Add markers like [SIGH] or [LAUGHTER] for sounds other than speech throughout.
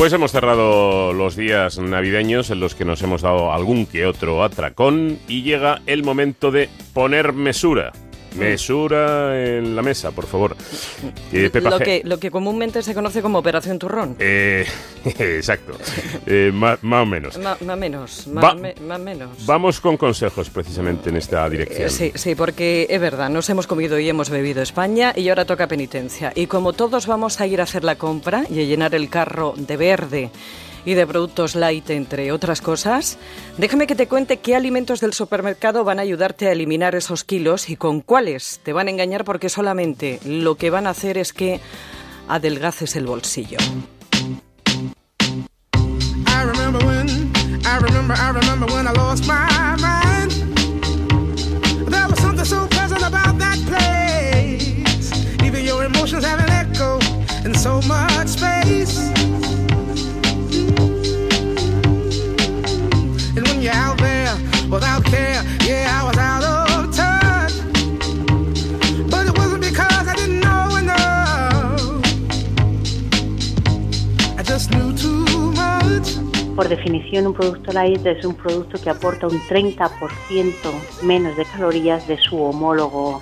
Pues hemos cerrado los días navideños en los que nos hemos dado algún que otro atracón y llega el momento de poner mesura. Mesura en la mesa, por favor. [LAUGHS] Eh, lo, que, lo que comúnmente se conoce como Operación Turrón. Eh, [LAUGHS] exacto. Eh, más, o menos. Más menos. Más, menos. Vamos con consejos precisamente en esta dirección. sí, sí, porque es verdad, nos hemos comido y hemos bebido España y ahora toca penitencia. Y como todos vamos a ir a hacer la compra y a llenar el carro de verde y de productos light, entre otras cosas, déjame que te cuente qué alimentos del supermercado van a ayudarte a eliminar esos kilos y con cuáles te van a engañar porque solamente lo que van a hacer es que adelgaces el bolsillo. Por definición, un producto light es un producto que aporta un 30% menos de calorías de su homólogo,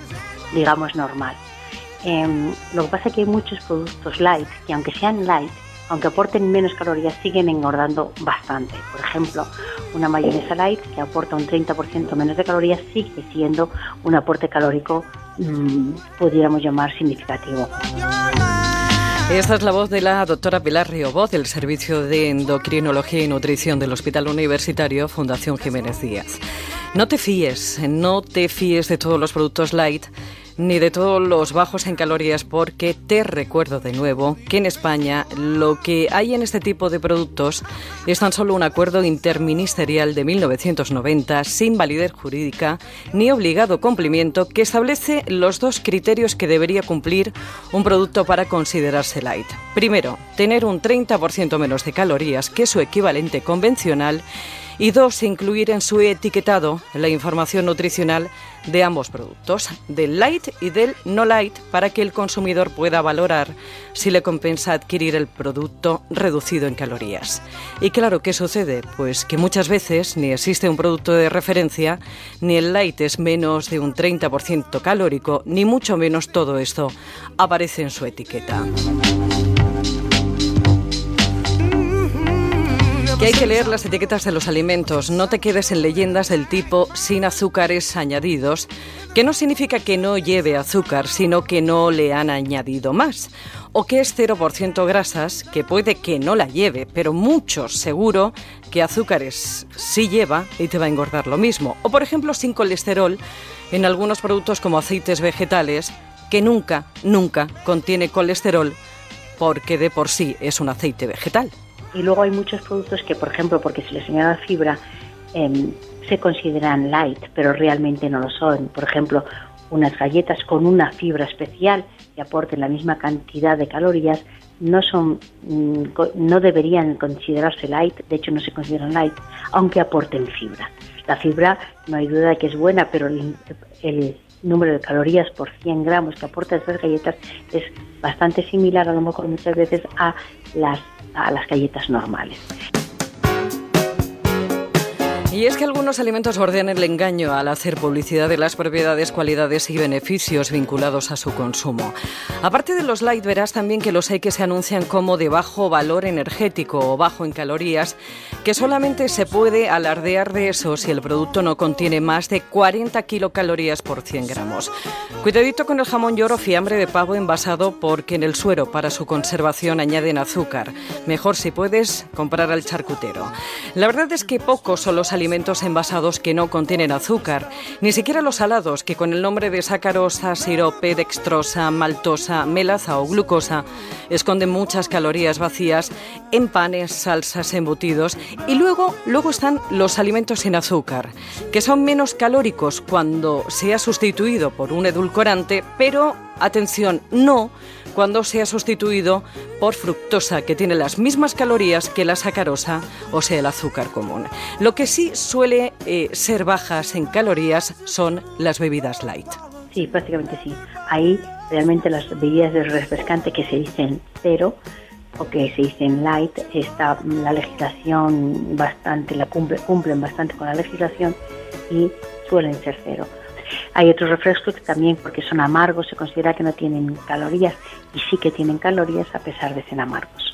digamos, normal. Em, lo que pasa es que hay muchos productos light que, aunque sean light, aunque aporten menos calorías, siguen engordando bastante. Por ejemplo, una mayonesa light que aporta un 30% menos de calorías sigue siendo un aporte calórico, mmm, pudiéramos llamar significativo. Esta es la voz de la doctora Pilar Voz del Servicio de Endocrinología y Nutrición del Hospital Universitario Fundación Jiménez Díaz. No te fíes, no te fíes de todos los productos light ni de todos los bajos en calorías porque te recuerdo de nuevo que en España lo que hay en este tipo de productos es tan solo un acuerdo interministerial de 1990 sin validez jurídica ni obligado cumplimiento que establece los dos criterios que debería cumplir un producto para considerarse light. Primero, tener un 30% menos de calorías que su equivalente convencional y dos, incluir en su etiquetado la información nutricional de ambos productos, del light y del no light, para que el consumidor pueda valorar si le compensa adquirir el producto reducido en calorías. Y claro, ¿qué sucede? Pues que muchas veces ni existe un producto de referencia, ni el light es menos de un 30% calórico, ni mucho menos todo esto aparece en su etiqueta. Que hay que leer las etiquetas de los alimentos. No te quedes en leyendas del tipo sin azúcares añadidos, que no significa que no lleve azúcar, sino que no le han añadido más. O que es 0% grasas, que puede que no la lleve, pero mucho seguro que azúcares sí lleva y te va a engordar lo mismo. O por ejemplo sin colesterol en algunos productos como aceites vegetales, que nunca, nunca contiene colesterol porque de por sí es un aceite vegetal. Y luego hay muchos productos que, por ejemplo, porque se les señala fibra, em, se consideran light, pero realmente no lo son. Por ejemplo, unas galletas con una fibra especial que aporten la misma cantidad de calorías no son mm, no deberían considerarse light, de hecho no se consideran light, aunque aporten fibra. La fibra no hay duda de que es buena, pero el número de calorías por 100 gramos que aporta estas galletas es bastante similar a lo mejor muchas veces a las a las galletas normales. Y es que algunos alimentos bordean el engaño al hacer publicidad de las propiedades, cualidades y beneficios vinculados a su consumo. Aparte de los light, verás también que los hay que se anuncian como de bajo valor energético o bajo en calorías, que solamente se puede alardear de eso si el producto no contiene más de 40 kilocalorías por 100 gramos. Cuidadito con el jamón york o fiambre de pavo envasado porque en el suero para su conservación añaden azúcar. Mejor si puedes comprar al charcutero. La verdad es que pocos son los alimentos envasados que no contienen azúcar, ni siquiera los salados que con el nombre de sacarosa, sirope, dextrosa, maltosa, melaza o glucosa esconden muchas calorías vacías en panes, salsas, embutidos y luego luego están los alimentos sin azúcar, que son menos calóricos cuando se ha sustituido por un edulcorante, pero atención, no cuando sea sustituido por fructosa, que tiene las mismas calorías que la sacarosa, o sea, el azúcar común. Lo que sí suele eh, ser bajas en calorías son las bebidas light. Sí, prácticamente sí. Ahí realmente las bebidas de refrescante que se dicen cero o que se dicen light, está la legislación bastante, la cumple, cumplen bastante con la legislación y suelen ser cero. Hay otros refrescos que también, porque son amargos, se considera que no tienen calorías y sí que tienen calorías a pesar de ser amargos.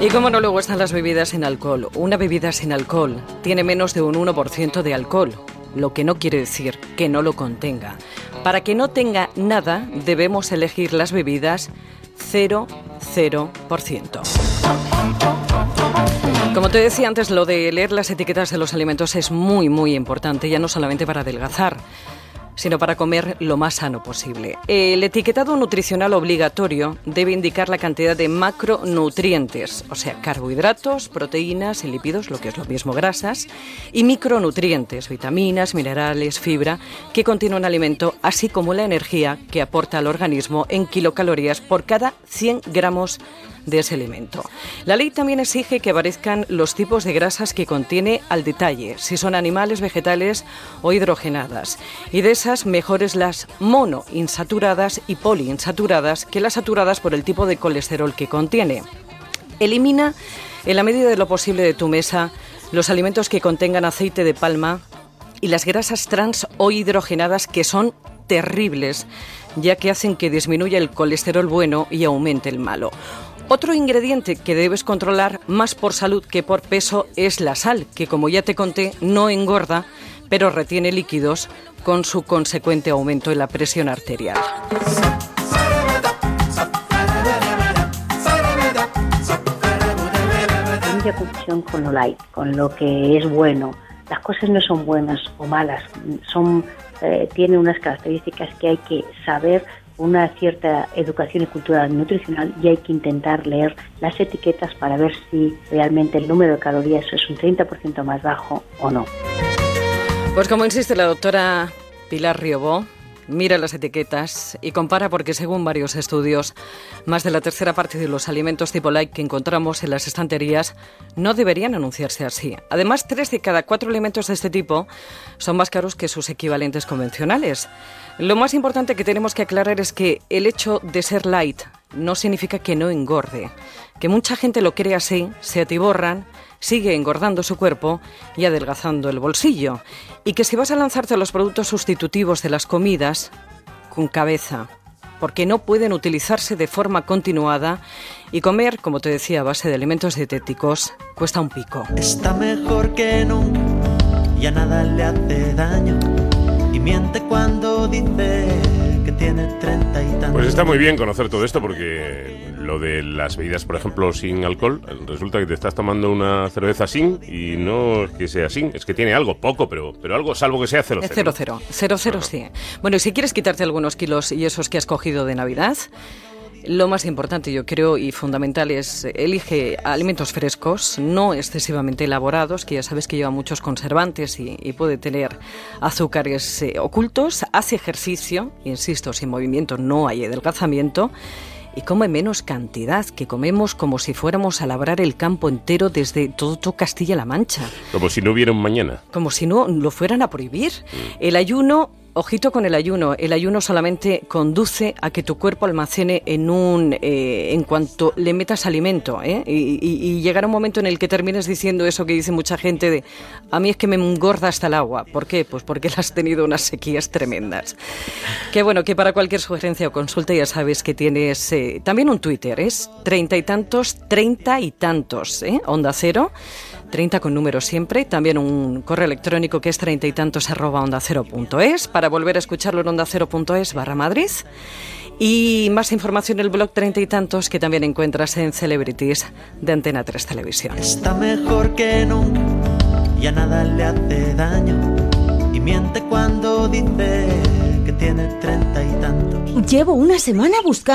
Y cómo no luego están las bebidas sin alcohol. Una bebida sin alcohol tiene menos de un 1% de alcohol, lo que no quiere decir que no lo contenga. Para que no tenga nada, debemos elegir las bebidas 0,0%. Como te decía antes, lo de leer las etiquetas de los alimentos es muy, muy importante, ya no solamente para adelgazar sino para comer lo más sano posible. El etiquetado nutricional obligatorio debe indicar la cantidad de macronutrientes, o sea, carbohidratos, proteínas y lípidos, lo que es lo mismo grasas, y micronutrientes, vitaminas, minerales, fibra, que contiene un alimento, así como la energía que aporta al organismo en kilocalorías por cada 100 gramos de ese alimento. La ley también exige que aparezcan los tipos de grasas que contiene al detalle, si son animales, vegetales o hidrogenadas. Y de esas, mejores las monoinsaturadas y poliinsaturadas que las saturadas por el tipo de colesterol que contiene. Elimina, en la medida de lo posible de tu mesa, los alimentos que contengan aceite de palma y las grasas trans o hidrogenadas que son terribles, ya que hacen que disminuya el colesterol bueno y aumente el malo. Otro ingrediente que debes controlar más por salud que por peso es la sal, que como ya te conté no engorda, pero retiene líquidos con su consecuente aumento en la presión arterial. Mucha confusión con lo light, con lo que es bueno. Las cosas no son buenas o malas, son eh, tienen unas características que hay que saber una cierta educación y cultura nutricional y hay que intentar leer las etiquetas para ver si realmente el número de calorías es un 30% más bajo o no. Pues como insiste la doctora Pilar Riobó, mira las etiquetas y compara porque según varios estudios, más de la tercera parte de los alimentos tipo light que encontramos en las estanterías no deberían anunciarse así. Además, tres de cada cuatro alimentos de este tipo son más caros que sus equivalentes convencionales. Lo más importante que tenemos que aclarar es que el hecho de ser light no significa que no engorde, que mucha gente lo cree así, se atiborran sigue engordando su cuerpo y adelgazando el bolsillo. Y que si vas a lanzarte a los productos sustitutivos de las comidas, con cabeza, porque no pueden utilizarse de forma continuada y comer, como te decía, a base de alimentos dietéticos cuesta un pico. Está mejor que nunca, ya nada le hace daño y miente cuando dice que tiene treinta y tantos. Pues está muy bien conocer todo esto porque lo de las bebidas, por ejemplo, sin alcohol, resulta que te estás tomando una cerveza sin y no es que sea sin, es que tiene algo, poco, pero, pero algo, salvo que sea cero cero. Cero cero, cero, sí. Bueno, y si quieres quitarte algunos kilos y esos que has cogido de Navidad, lo más importante, yo creo, y fundamental es elige alimentos frescos, no excesivamente elaborados, que ya sabes que lleva muchos conservantes y, puede tener azúcares eh, ocultos. Haz ejercicio, insisto, sin movimiento no hay adelgazamiento y come menos cantidad, que comemos como si fuéramos a labrar el campo entero desde todo, Castilla-La Mancha. Como si no hubiera un mañana. Como si no lo fueran a prohibir. Mm. El ayuno Ojito con el ayuno. El ayuno solamente conduce a que tu cuerpo almacene en un, eh, en cuanto le metas alimento, ¿eh? y, llegará un momento en el que termines diciendo eso que dice mucha gente de, a mí es que me engorda hasta el agua. ¿Por qué? Pues porque has tenido unas sequías tremendas. Que bueno, que para cualquier sugerencia o consulta ya sabes que tienes eh, también un Twitter, es treinta y tantos, treinta y tantos, ¿eh? Onda Cero. 30 con número siempre, también un correo electrónico que es treinta y tantos arroba onda cero punto es, para volver a escucharlo en onda cero punto es barra Madrid. Y más información en el blog treinta y tantos que también encuentras en Celebrities de Antena 3 Televisión. Está mejor que nunca, ya nada le hace daño y miente cuando dice que tiene treinta y tantos. Llevo una semana buscando